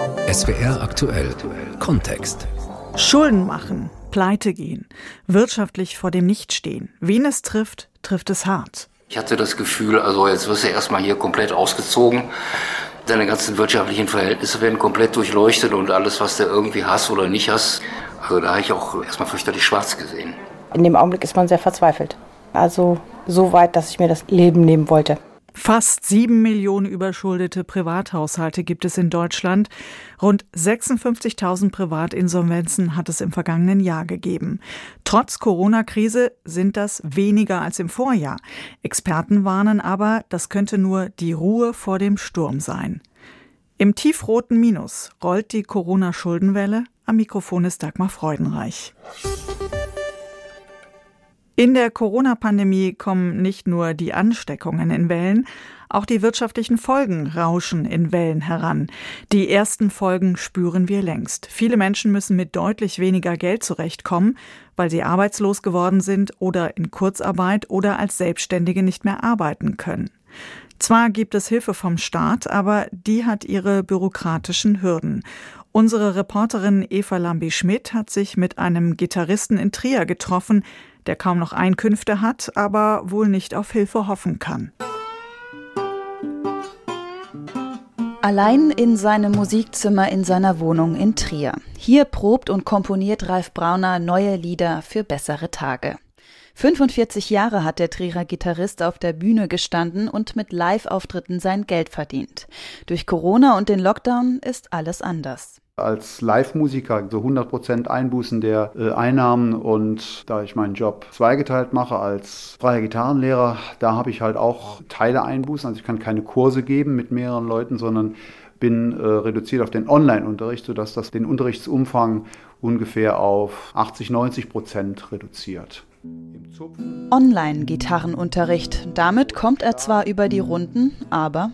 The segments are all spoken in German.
SWR aktuell Kontext. Schulden machen, pleite gehen, wirtschaftlich vor dem Nichtstehen. Wen es trifft, trifft es hart. Ich hatte das Gefühl, also jetzt wirst du erstmal hier komplett ausgezogen. Deine ganzen wirtschaftlichen Verhältnisse werden komplett durchleuchtet und alles, was du irgendwie hast oder nicht hast. Also da habe ich auch erstmal fürchterlich schwarz gesehen. In dem Augenblick ist man sehr verzweifelt. Also so weit, dass ich mir das Leben nehmen wollte. Fast sieben Millionen überschuldete Privathaushalte gibt es in Deutschland. Rund 56.000 Privatinsolvenzen hat es im vergangenen Jahr gegeben. Trotz Corona-Krise sind das weniger als im Vorjahr. Experten warnen aber, das könnte nur die Ruhe vor dem Sturm sein. Im tiefroten Minus rollt die Corona-Schuldenwelle. Am Mikrofon ist Dagmar Freudenreich. In der Corona-Pandemie kommen nicht nur die Ansteckungen in Wellen, auch die wirtschaftlichen Folgen rauschen in Wellen heran. Die ersten Folgen spüren wir längst. Viele Menschen müssen mit deutlich weniger Geld zurechtkommen, weil sie arbeitslos geworden sind oder in Kurzarbeit oder als Selbstständige nicht mehr arbeiten können. Zwar gibt es Hilfe vom Staat, aber die hat ihre bürokratischen Hürden. Unsere Reporterin Eva Lambi-Schmidt hat sich mit einem Gitarristen in Trier getroffen, der kaum noch Einkünfte hat, aber wohl nicht auf Hilfe hoffen kann. Allein in seinem Musikzimmer in seiner Wohnung in Trier. Hier probt und komponiert Ralf Brauner neue Lieder für bessere Tage. 45 Jahre hat der Trierer Gitarrist auf der Bühne gestanden und mit Live-Auftritten sein Geld verdient. Durch Corona und den Lockdown ist alles anders als Live-Musiker so 100% Einbußen der äh, Einnahmen und da ich meinen Job zweigeteilt mache als freier Gitarrenlehrer, da habe ich halt auch Teile Einbußen. Also ich kann keine Kurse geben mit mehreren Leuten, sondern bin äh, reduziert auf den Online-Unterricht, sodass das den Unterrichtsumfang ungefähr auf 80, 90 Prozent reduziert. Online-Gitarrenunterricht. Damit kommt er zwar über die Runden, aber.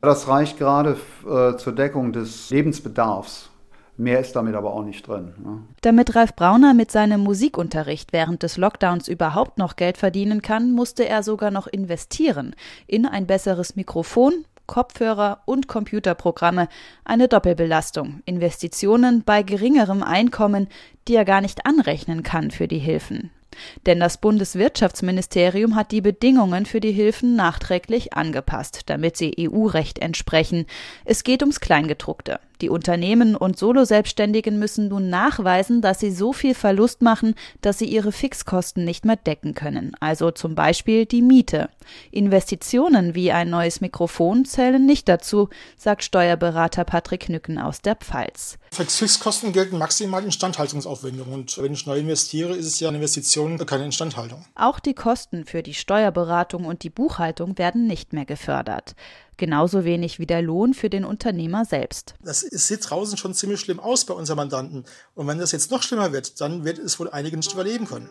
Das reicht gerade äh, zur Deckung des Lebensbedarfs. Mehr ist damit aber auch nicht drin. Ne? Damit Ralf Brauner mit seinem Musikunterricht während des Lockdowns überhaupt noch Geld verdienen kann, musste er sogar noch investieren in ein besseres Mikrofon, Kopfhörer und Computerprogramme. Eine Doppelbelastung. Investitionen bei geringerem Einkommen, die er gar nicht anrechnen kann für die Hilfen. Denn das Bundeswirtschaftsministerium hat die Bedingungen für die Hilfen nachträglich angepasst, damit sie EU-Recht entsprechen. Es geht ums Kleingedruckte. Die Unternehmen und Soloselbstständigen müssen nun nachweisen, dass sie so viel Verlust machen, dass sie ihre Fixkosten nicht mehr decken können, also zum Beispiel die Miete. Investitionen wie ein neues Mikrofon zählen nicht dazu, sagt Steuerberater Patrick Nücken aus der Pfalz. Fixkosten gelten maximal Instandhaltungsaufwendungen und wenn ich neu investiere, ist es ja eine Investition, keine Instandhaltung. Auch die Kosten für die Steuerberatung und die Buchhaltung werden nicht mehr gefördert. Genauso wenig wie der Lohn für den Unternehmer selbst. Das sieht draußen schon ziemlich schlimm aus bei unseren Mandanten. Und wenn das jetzt noch schlimmer wird, dann wird es wohl einige nicht überleben können.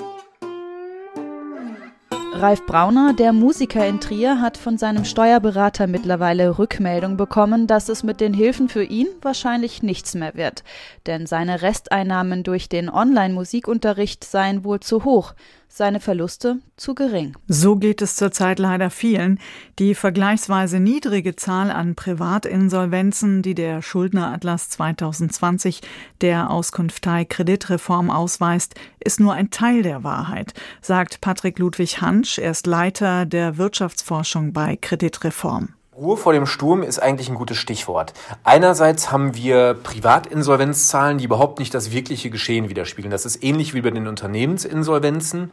Ralf Brauner, der Musiker in Trier, hat von seinem Steuerberater mittlerweile Rückmeldung bekommen, dass es mit den Hilfen für ihn wahrscheinlich nichts mehr wird. Denn seine Resteinnahmen durch den Online-Musikunterricht seien wohl zu hoch seine Verluste zu gering. So geht es zurzeit leider vielen. Die vergleichsweise niedrige Zahl an Privatinsolvenzen, die der Schuldneratlas 2020 der Auskunftei Kreditreform ausweist, ist nur ein Teil der Wahrheit, sagt Patrick Ludwig Hansch. Er ist Leiter der Wirtschaftsforschung bei Kreditreform. Ruhe vor dem Sturm ist eigentlich ein gutes Stichwort. Einerseits haben wir Privatinsolvenzzahlen, die überhaupt nicht das wirkliche Geschehen widerspiegeln. Das ist ähnlich wie bei den Unternehmensinsolvenzen.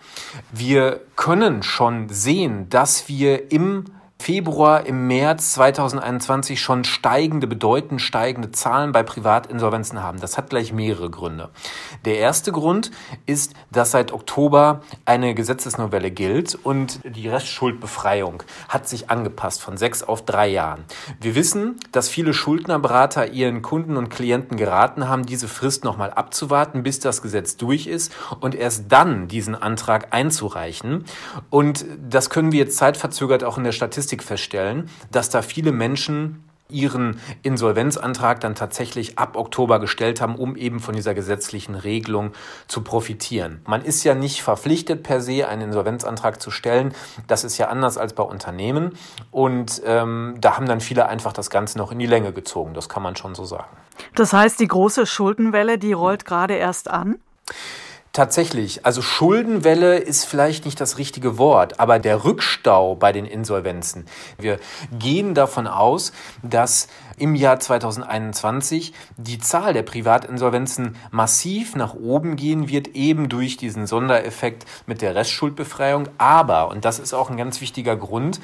Wir können schon sehen, dass wir im Februar, im März 2021 schon steigende, bedeutend steigende Zahlen bei Privatinsolvenzen haben. Das hat gleich mehrere Gründe. Der erste Grund ist, dass seit Oktober eine Gesetzesnovelle gilt und die Restschuldbefreiung hat sich angepasst von sechs auf drei Jahren. Wir wissen, dass viele Schuldnerberater ihren Kunden und Klienten geraten haben, diese Frist nochmal abzuwarten, bis das Gesetz durch ist und erst dann diesen Antrag einzureichen. Und das können wir jetzt zeitverzögert auch in der Statistik Statistik feststellen, dass da viele Menschen ihren Insolvenzantrag dann tatsächlich ab Oktober gestellt haben, um eben von dieser gesetzlichen Regelung zu profitieren. Man ist ja nicht verpflichtet per se, einen Insolvenzantrag zu stellen. Das ist ja anders als bei Unternehmen. Und ähm, da haben dann viele einfach das Ganze noch in die Länge gezogen. Das kann man schon so sagen. Das heißt, die große Schuldenwelle, die rollt gerade erst an? Tatsächlich, also Schuldenwelle ist vielleicht nicht das richtige Wort, aber der Rückstau bei den Insolvenzen. Wir gehen davon aus, dass im Jahr 2021 die Zahl der Privatinsolvenzen massiv nach oben gehen wird, eben durch diesen Sondereffekt mit der Restschuldbefreiung. Aber, und das ist auch ein ganz wichtiger Grund,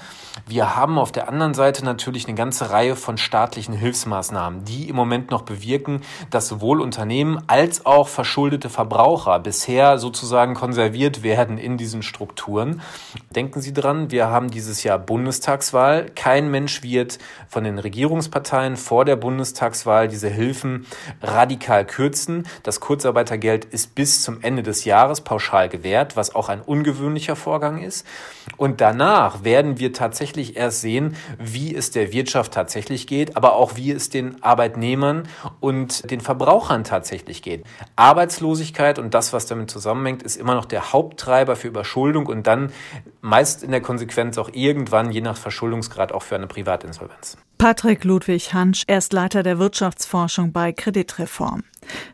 wir haben auf der anderen Seite natürlich eine ganze Reihe von staatlichen Hilfsmaßnahmen, die im Moment noch bewirken, dass sowohl Unternehmen als auch verschuldete Verbraucher bisher sozusagen konserviert werden in diesen Strukturen. Denken Sie dran, wir haben dieses Jahr Bundestagswahl. Kein Mensch wird von den Regierungsparteien Parteien vor der Bundestagswahl diese Hilfen radikal kürzen. Das Kurzarbeitergeld ist bis zum Ende des Jahres pauschal gewährt, was auch ein ungewöhnlicher Vorgang ist. Und danach werden wir tatsächlich erst sehen, wie es der Wirtschaft tatsächlich geht, aber auch wie es den Arbeitnehmern und den Verbrauchern tatsächlich geht. Arbeitslosigkeit und das, was damit zusammenhängt, ist immer noch der Haupttreiber für Überschuldung und dann meist in der Konsequenz auch irgendwann, je nach Verschuldungsgrad, auch für eine Privatinsolvenz. Patrick Ludwig Hansch, er ist Leiter der Wirtschaftsforschung bei Kreditreform.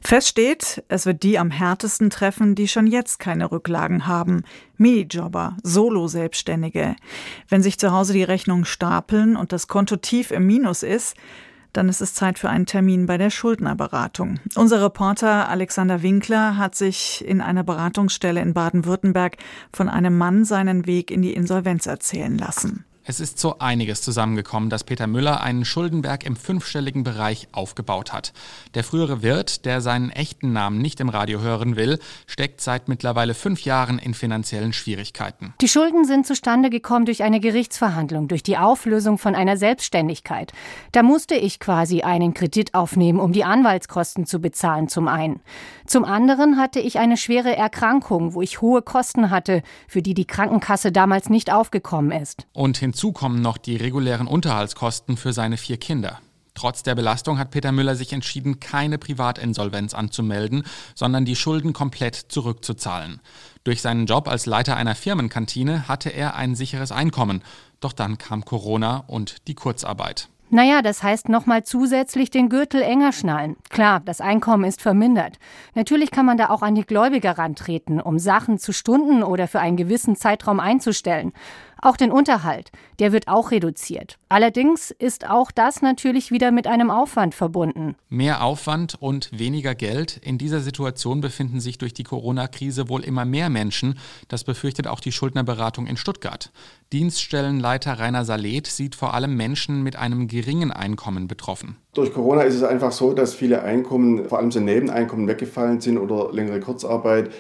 Fest steht, es wird die am härtesten treffen, die schon jetzt keine Rücklagen haben. Minijobber, Solo-Selbstständige. Wenn sich zu Hause die Rechnungen stapeln und das Konto tief im Minus ist, dann ist es Zeit für einen Termin bei der Schuldnerberatung. Unser Reporter Alexander Winkler hat sich in einer Beratungsstelle in Baden-Württemberg von einem Mann seinen Weg in die Insolvenz erzählen lassen. Es ist so einiges zusammengekommen, dass Peter Müller einen Schuldenberg im fünfstelligen Bereich aufgebaut hat. Der frühere Wirt, der seinen echten Namen nicht im Radio hören will, steckt seit mittlerweile fünf Jahren in finanziellen Schwierigkeiten. Die Schulden sind zustande gekommen durch eine Gerichtsverhandlung, durch die Auflösung von einer Selbstständigkeit. Da musste ich quasi einen Kredit aufnehmen, um die Anwaltskosten zu bezahlen zum einen. Zum anderen hatte ich eine schwere Erkrankung, wo ich hohe Kosten hatte, für die die Krankenkasse damals nicht aufgekommen ist. Und hinzu kommen noch die regulären Unterhaltskosten für seine vier Kinder. Trotz der Belastung hat Peter Müller sich entschieden, keine Privatinsolvenz anzumelden, sondern die Schulden komplett zurückzuzahlen. Durch seinen Job als Leiter einer Firmenkantine hatte er ein sicheres Einkommen. Doch dann kam Corona und die Kurzarbeit. Naja, das heißt nochmal zusätzlich den Gürtel enger schnallen. Klar, das Einkommen ist vermindert. Natürlich kann man da auch an die Gläubiger rantreten, um Sachen zu Stunden oder für einen gewissen Zeitraum einzustellen. Auch den Unterhalt, der wird auch reduziert. Allerdings ist auch das natürlich wieder mit einem Aufwand verbunden. Mehr Aufwand und weniger Geld. In dieser Situation befinden sich durch die Corona-Krise wohl immer mehr Menschen. Das befürchtet auch die Schuldnerberatung in Stuttgart. Dienststellenleiter Rainer Salet sieht vor allem Menschen mit einem geringen Einkommen betroffen. Durch Corona ist es einfach so, dass viele Einkommen, vor allem so Nebeneinkommen, weggefallen sind oder längere Kurzarbeit.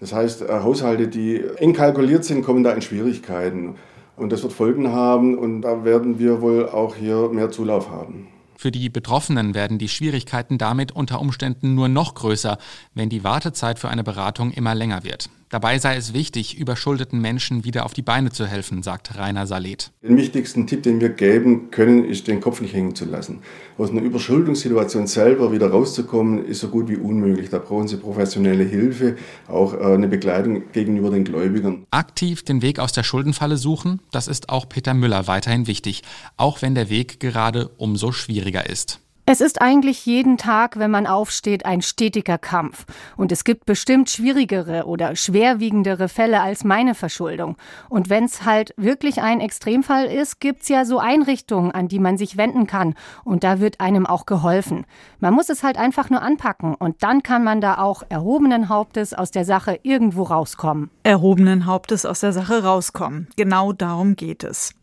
Das heißt, äh, Haushalte, die eng kalkuliert sind, kommen da in Schwierigkeiten. Und das wird Folgen haben und da werden wir wohl auch hier mehr Zulauf haben. Für die Betroffenen werden die Schwierigkeiten damit unter Umständen nur noch größer, wenn die Wartezeit für eine Beratung immer länger wird. Dabei sei es wichtig, überschuldeten Menschen wieder auf die Beine zu helfen, sagt Rainer Salet. Den wichtigsten Tipp, den wir geben können, ist, den Kopf nicht hängen zu lassen. Aus einer Überschuldungssituation selber wieder rauszukommen, ist so gut wie unmöglich. Da brauchen Sie professionelle Hilfe, auch äh, eine Begleitung gegenüber den Gläubigern. Aktiv den Weg aus der Schuldenfalle suchen, das ist auch Peter Müller weiterhin wichtig, auch wenn der Weg gerade umso schwieriger ist. Es ist eigentlich jeden Tag, wenn man aufsteht, ein stetiger Kampf. Und es gibt bestimmt schwierigere oder schwerwiegendere Fälle als meine Verschuldung. Und wenn es halt wirklich ein Extremfall ist, gibt's ja so Einrichtungen, an die man sich wenden kann. Und da wird einem auch geholfen. Man muss es halt einfach nur anpacken. Und dann kann man da auch erhobenen Hauptes aus der Sache irgendwo rauskommen. Erhobenen Hauptes aus der Sache rauskommen. Genau darum geht es.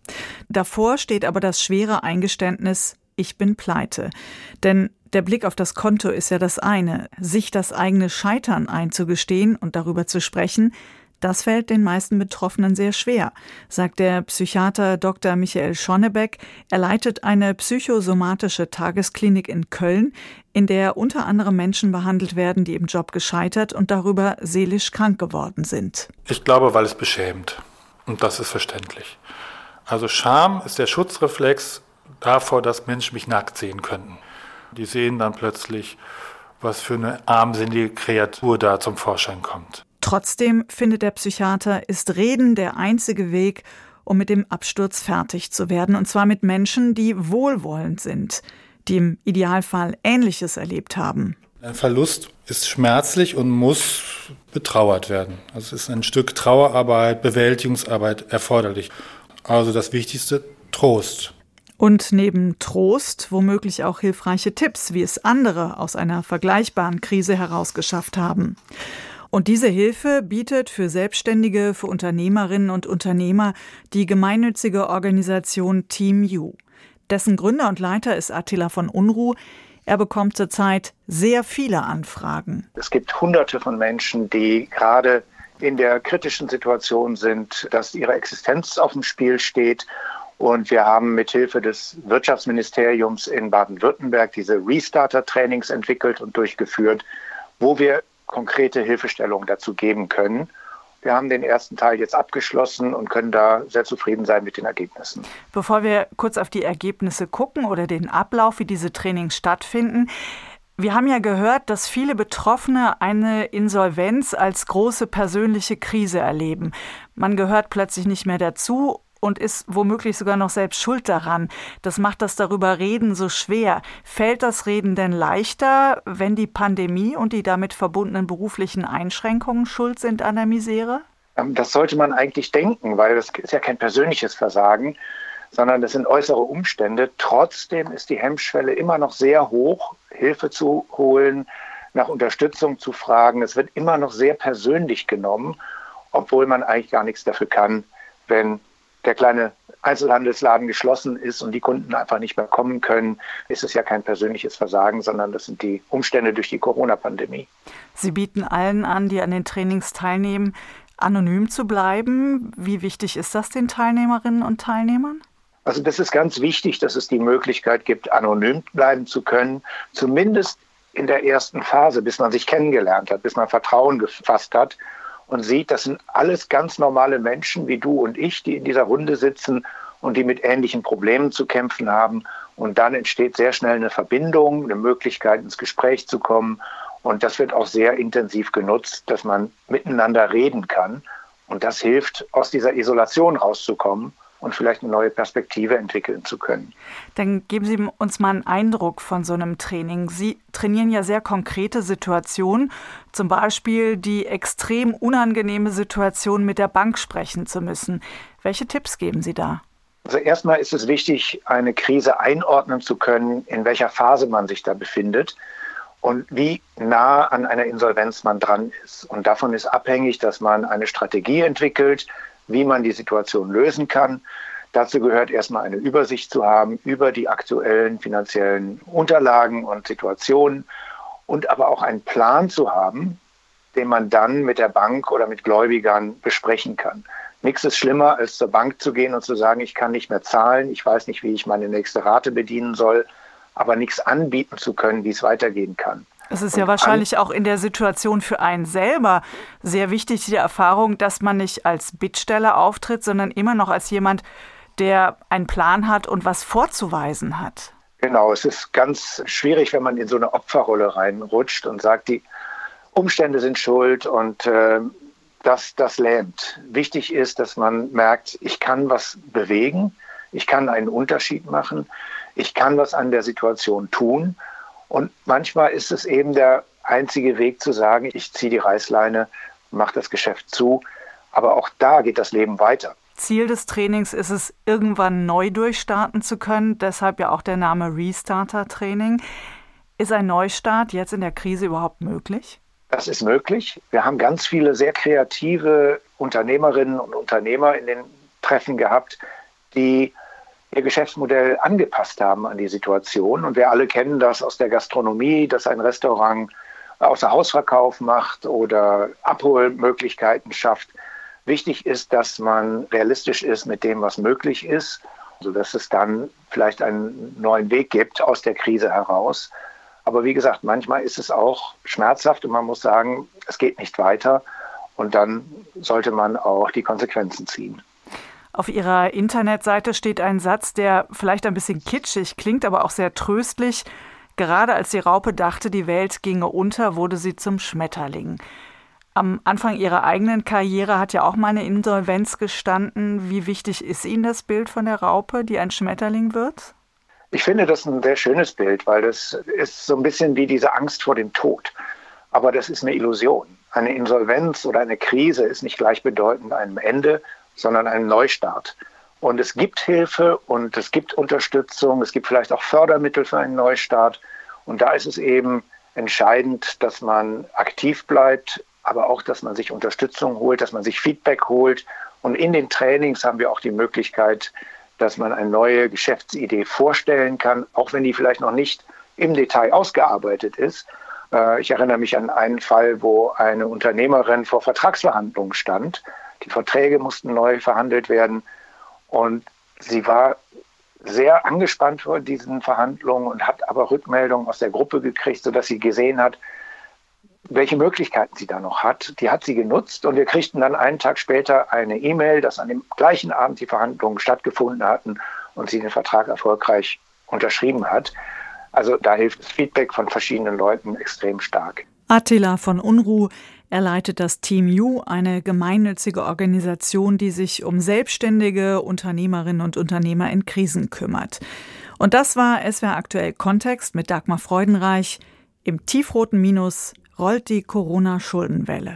Davor steht aber das schwere Eingeständnis, ich bin pleite. Denn der Blick auf das Konto ist ja das eine. Sich das eigene Scheitern einzugestehen und darüber zu sprechen, das fällt den meisten Betroffenen sehr schwer, sagt der Psychiater Dr. Michael Schonnebeck. Er leitet eine psychosomatische Tagesklinik in Köln, in der unter anderem Menschen behandelt werden, die im Job gescheitert und darüber seelisch krank geworden sind. Ich glaube, weil es beschämt. Und das ist verständlich. Also Scham ist der Schutzreflex davor, dass Menschen mich nackt sehen könnten. Die sehen dann plötzlich, was für eine armsinnige Kreatur da zum Vorschein kommt. Trotzdem findet der Psychiater, ist Reden der einzige Weg, um mit dem Absturz fertig zu werden, und zwar mit Menschen, die wohlwollend sind, die im Idealfall Ähnliches erlebt haben. Ein Verlust ist schmerzlich und muss betrauert werden. Also es ist ein Stück Trauerarbeit, Bewältigungsarbeit erforderlich. Also das Wichtigste, Trost. Und neben Trost womöglich auch hilfreiche Tipps, wie es andere aus einer vergleichbaren Krise herausgeschafft haben. Und diese Hilfe bietet für Selbstständige, für Unternehmerinnen und Unternehmer die gemeinnützige Organisation Team You. Dessen Gründer und Leiter ist Attila von Unruh. Er bekommt zurzeit sehr viele Anfragen. Es gibt Hunderte von Menschen, die gerade in der kritischen Situation sind, dass ihre Existenz auf dem Spiel steht. Und wir haben mithilfe des Wirtschaftsministeriums in Baden-Württemberg diese Restarter-Trainings entwickelt und durchgeführt, wo wir konkrete Hilfestellungen dazu geben können. Wir haben den ersten Teil jetzt abgeschlossen und können da sehr zufrieden sein mit den Ergebnissen. Bevor wir kurz auf die Ergebnisse gucken oder den Ablauf, wie diese Trainings stattfinden, wir haben ja gehört, dass viele Betroffene eine Insolvenz als große persönliche Krise erleben. Man gehört plötzlich nicht mehr dazu und ist womöglich sogar noch selbst schuld daran. Das macht das darüber Reden so schwer. Fällt das Reden denn leichter, wenn die Pandemie und die damit verbundenen beruflichen Einschränkungen schuld sind an der Misere? Ähm, das sollte man eigentlich denken, weil das ist ja kein persönliches Versagen, sondern das sind äußere Umstände. Trotzdem ist die Hemmschwelle immer noch sehr hoch, Hilfe zu holen, nach Unterstützung zu fragen. Es wird immer noch sehr persönlich genommen, obwohl man eigentlich gar nichts dafür kann, wenn der kleine Einzelhandelsladen geschlossen ist und die Kunden einfach nicht mehr kommen können, ist es ja kein persönliches Versagen, sondern das sind die Umstände durch die Corona-Pandemie. Sie bieten allen an, die an den Trainings teilnehmen, anonym zu bleiben. Wie wichtig ist das den Teilnehmerinnen und Teilnehmern? Also das ist ganz wichtig, dass es die Möglichkeit gibt, anonym bleiben zu können, zumindest in der ersten Phase, bis man sich kennengelernt hat, bis man Vertrauen gefasst hat und sieht, das sind alles ganz normale Menschen wie du und ich, die in dieser Runde sitzen und die mit ähnlichen Problemen zu kämpfen haben. Und dann entsteht sehr schnell eine Verbindung, eine Möglichkeit, ins Gespräch zu kommen. Und das wird auch sehr intensiv genutzt, dass man miteinander reden kann. Und das hilft, aus dieser Isolation rauszukommen und vielleicht eine neue Perspektive entwickeln zu können. Dann geben Sie uns mal einen Eindruck von so einem Training. Sie trainieren ja sehr konkrete Situationen, zum Beispiel die extrem unangenehme Situation mit der Bank sprechen zu müssen. Welche Tipps geben Sie da? Also erstmal ist es wichtig, eine Krise einordnen zu können, in welcher Phase man sich da befindet und wie nah an einer Insolvenz man dran ist. Und davon ist abhängig, dass man eine Strategie entwickelt, wie man die Situation lösen kann. Dazu gehört erstmal eine Übersicht zu haben über die aktuellen finanziellen Unterlagen und Situationen und aber auch einen Plan zu haben, den man dann mit der Bank oder mit Gläubigern besprechen kann. Nichts ist schlimmer, als zur Bank zu gehen und zu sagen, ich kann nicht mehr zahlen, ich weiß nicht, wie ich meine nächste Rate bedienen soll, aber nichts anbieten zu können, wie es weitergehen kann. Es ist ja wahrscheinlich auch in der Situation für einen selber sehr wichtig, die Erfahrung, dass man nicht als Bittsteller auftritt, sondern immer noch als jemand, der einen Plan hat und was vorzuweisen hat. Genau, es ist ganz schwierig, wenn man in so eine Opferrolle reinrutscht und sagt, die Umstände sind schuld und äh, das, das lähmt. Wichtig ist, dass man merkt, ich kann was bewegen, ich kann einen Unterschied machen, ich kann was an der Situation tun und manchmal ist es eben der einzige Weg zu sagen, ich ziehe die Reißleine, mache das Geschäft zu. Aber auch da geht das Leben weiter. Ziel des Trainings ist es, irgendwann neu durchstarten zu können. Deshalb ja auch der Name Restarter Training. Ist ein Neustart jetzt in der Krise überhaupt möglich? Das ist möglich. Wir haben ganz viele sehr kreative Unternehmerinnen und Unternehmer in den Treffen gehabt, die ihr Geschäftsmodell angepasst haben an die Situation. Und wir alle kennen das aus der Gastronomie, dass ein Restaurant außer Hausverkauf macht oder Abholmöglichkeiten schafft. Wichtig ist, dass man realistisch ist mit dem, was möglich ist, sodass es dann vielleicht einen neuen Weg gibt aus der Krise heraus. Aber wie gesagt, manchmal ist es auch schmerzhaft und man muss sagen, es geht nicht weiter. Und dann sollte man auch die Konsequenzen ziehen. Auf Ihrer Internetseite steht ein Satz, der vielleicht ein bisschen kitschig klingt, aber auch sehr tröstlich. Gerade als die Raupe dachte, die Welt ginge unter, wurde sie zum Schmetterling. Am Anfang Ihrer eigenen Karriere hat ja auch mal eine Insolvenz gestanden. Wie wichtig ist Ihnen das Bild von der Raupe, die ein Schmetterling wird? Ich finde das ein sehr schönes Bild, weil das ist so ein bisschen wie diese Angst vor dem Tod. Aber das ist eine Illusion. Eine Insolvenz oder eine Krise ist nicht gleichbedeutend einem Ende, sondern einem Neustart. Und es gibt Hilfe und es gibt Unterstützung, es gibt vielleicht auch Fördermittel für einen Neustart. Und da ist es eben entscheidend, dass man aktiv bleibt, aber auch, dass man sich Unterstützung holt, dass man sich Feedback holt. Und in den Trainings haben wir auch die Möglichkeit, dass man eine neue Geschäftsidee vorstellen kann, auch wenn die vielleicht noch nicht im Detail ausgearbeitet ist. Äh, ich erinnere mich an einen Fall, wo eine Unternehmerin vor Vertragsverhandlungen stand. Die Verträge mussten neu verhandelt werden und sie war sehr angespannt vor diesen Verhandlungen und hat aber Rückmeldungen aus der Gruppe gekriegt, sodass sie gesehen hat, welche Möglichkeiten sie da noch hat. Die hat sie genutzt und wir kriegten dann einen Tag später eine E-Mail, dass an dem gleichen Abend die Verhandlungen stattgefunden hatten und sie den Vertrag erfolgreich unterschrieben hat. Also da hilft das Feedback von verschiedenen Leuten extrem stark. Attila von Unruh, er leitet das Team U, eine gemeinnützige Organisation, die sich um selbstständige Unternehmerinnen und Unternehmer in Krisen kümmert. Und das war SWR aktuell Kontext mit Dagmar Freudenreich. Im tiefroten Minus rollt die Corona-Schuldenwelle.